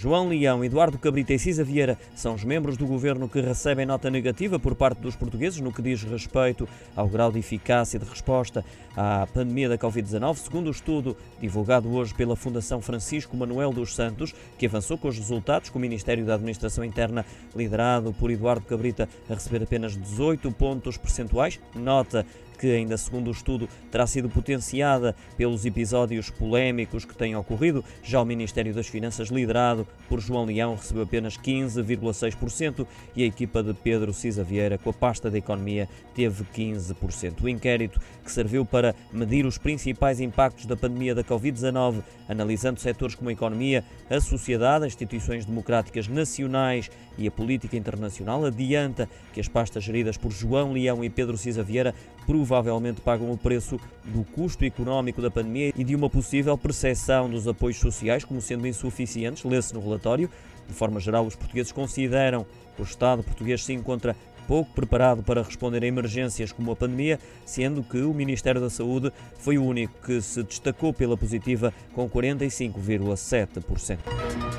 João Leão, Eduardo Cabrita e Cisa Vieira são os membros do governo que recebem nota negativa por parte dos portugueses no que diz respeito ao grau de eficácia de resposta à pandemia da Covid-19, segundo o estudo divulgado hoje pela Fundação Francisco Manuel dos Santos, que avançou com os resultados com o Ministério da Administração Interna, liderado por Eduardo Cabrita, a receber apenas 18 pontos percentuais. Nota que ainda segundo o estudo terá sido potenciada pelos episódios polémicos que têm ocorrido. Já o Ministério das Finanças, liderado por João Leão, recebeu apenas 15,6% e a equipa de Pedro Cisa Vieira, com a pasta da Economia, teve 15%. O inquérito que serviu para medir os principais impactos da pandemia da Covid-19, analisando setores como a economia, a sociedade, as instituições democráticas nacionais e a política internacional, adianta que as pastas geridas por João Leão e Pedro Cisa Vieira provavelmente pagam o preço do custo económico da pandemia e de uma possível percepção dos apoios sociais como sendo insuficientes, lê-se no relatório. De forma geral, os portugueses consideram que o Estado português se encontra pouco preparado para responder a emergências como a pandemia, sendo que o Ministério da Saúde foi o único que se destacou pela positiva com 45,7%.